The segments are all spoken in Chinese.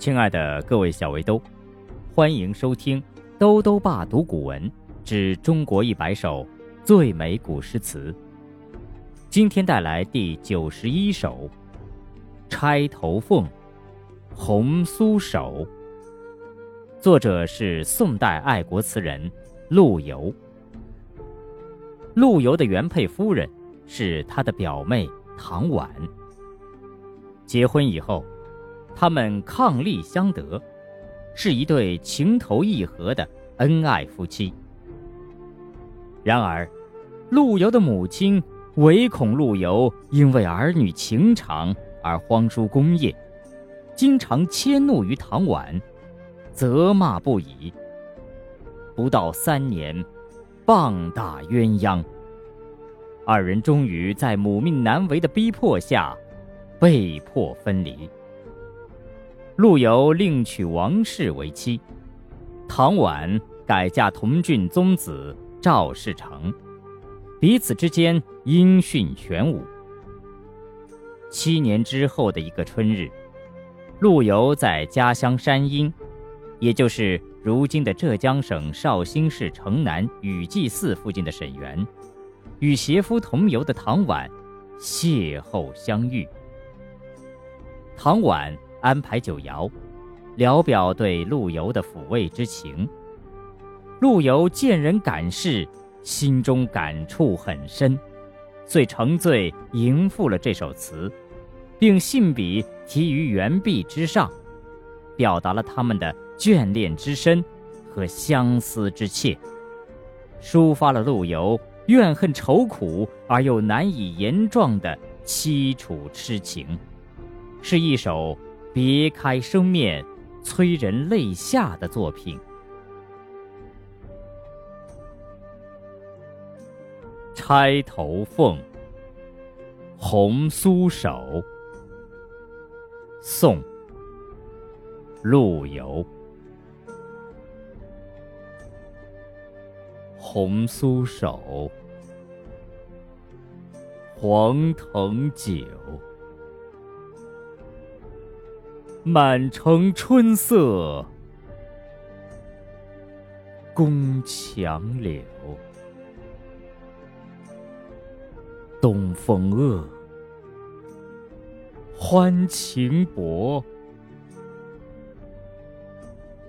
亲爱的各位小围兜，欢迎收听《兜兜爸读古文之中国一百首最美古诗词》。今天带来第九十一首《钗头凤·红酥手》，作者是宋代爱国词人陆游。陆游的原配夫人是他的表妹唐婉。结婚以后。他们伉俪相得，是一对情投意合的恩爱夫妻。然而，陆游的母亲唯恐陆游因为儿女情长而荒疏功业，经常迁怒于唐婉，责骂不已。不到三年，棒打鸳鸯，二人终于在母命难违的逼迫下，被迫分离。陆游另娶王氏为妻，唐婉改嫁同郡宗子赵世成，彼此之间音讯全无。七年之后的一个春日，陆游在家乡山阴，也就是如今的浙江省绍兴市城南雨季寺附近的沈园，与携夫同游的唐婉邂逅相遇。唐婉。安排酒肴，聊表对陆游的抚慰之情。陆游见人感事，心中感触很深，遂乘醉吟赋了这首词，并信笔题于原壁之上，表达了他们的眷恋之深和相思之切，抒发了陆游怨恨愁苦而又难以言状的凄楚痴情，是一首。别开生面、催人泪下的作品，《钗头凤·红酥手》宋·陆游。红酥手，黄藤酒。满城春色宫墙柳，东风恶，欢情薄。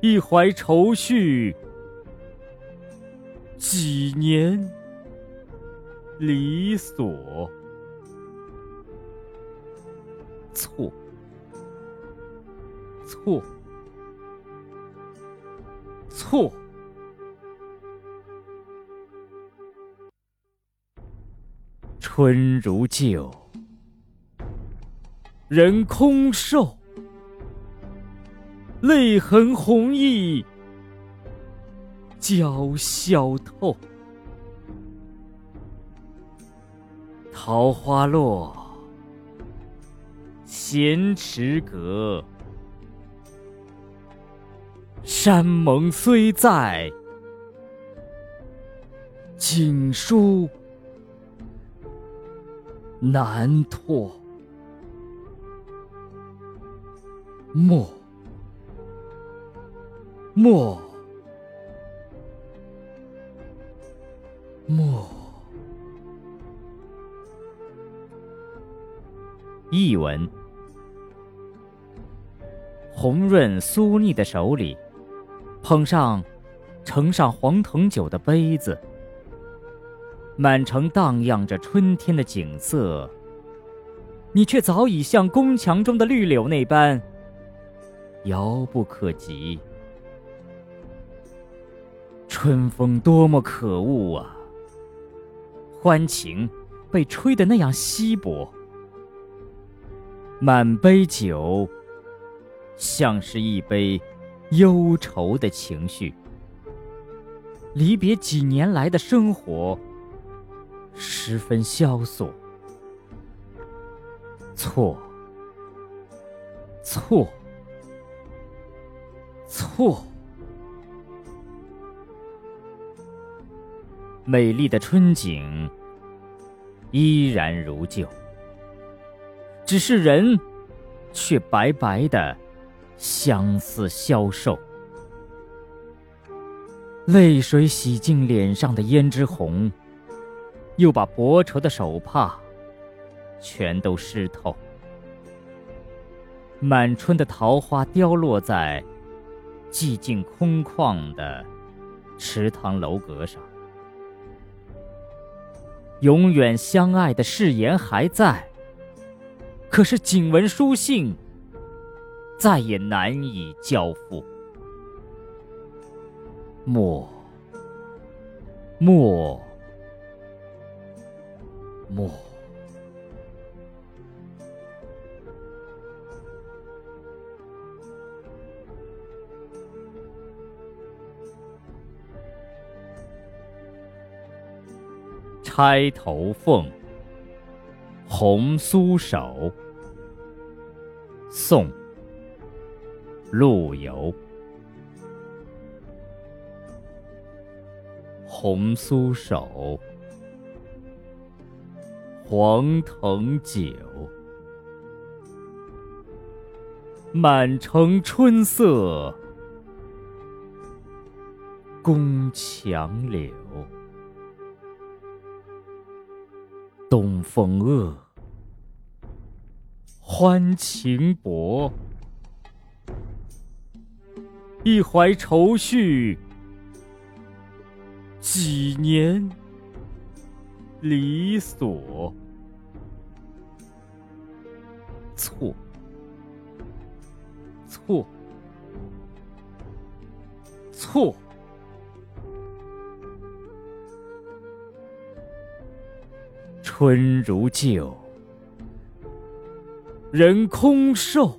一怀愁绪，几年离索。错。错，错。春如旧，人空瘦，泪痕红浥鲛绡透。桃花落，闲池阁。山盟虽在，锦书难托。莫，莫，莫。译文：红润酥腻的手里。捧上盛上黄藤酒的杯子，满城荡漾着春天的景色，你却早已像宫墙中的绿柳那般遥不可及。春风多么可恶啊！欢情被吹得那样稀薄，满杯酒像是一杯。忧愁的情绪，离别几年来的生活，十分萧索。错，错，错。美丽的春景依然如旧，只是人却白白的。相思消瘦。泪水洗净脸上的胭脂红，又把薄绸的手帕全都湿透。满春的桃花凋落在寂静空旷的池塘楼阁上。永远相爱的誓言还在，可是景文书信再也难以交付。莫，莫，莫。钗头凤，红酥手。宋，陆游。红酥手，黄藤酒，满城春色宫墙柳。东风恶，欢情薄。一怀愁绪，几年离索。错，错，错。春如旧，人空瘦，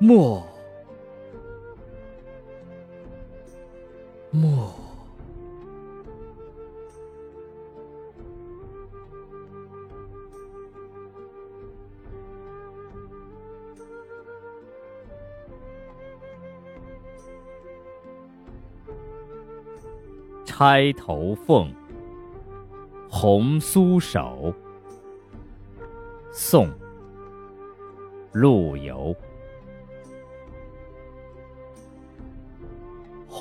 莫，莫。钗头凤。红酥手，宋·陆游。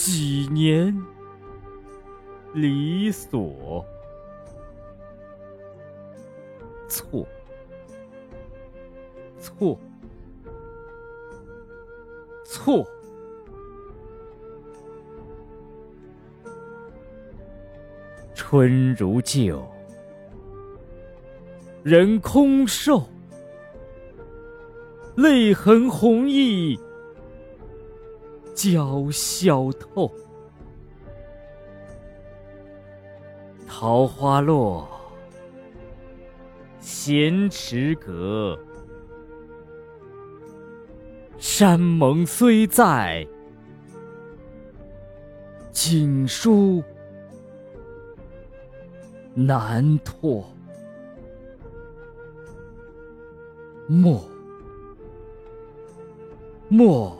几年离索。错，错，错。春如旧，人空瘦，泪痕红浥鲛绡透。桃花落，闲池阁，山盟虽在，锦书。难托，莫，莫。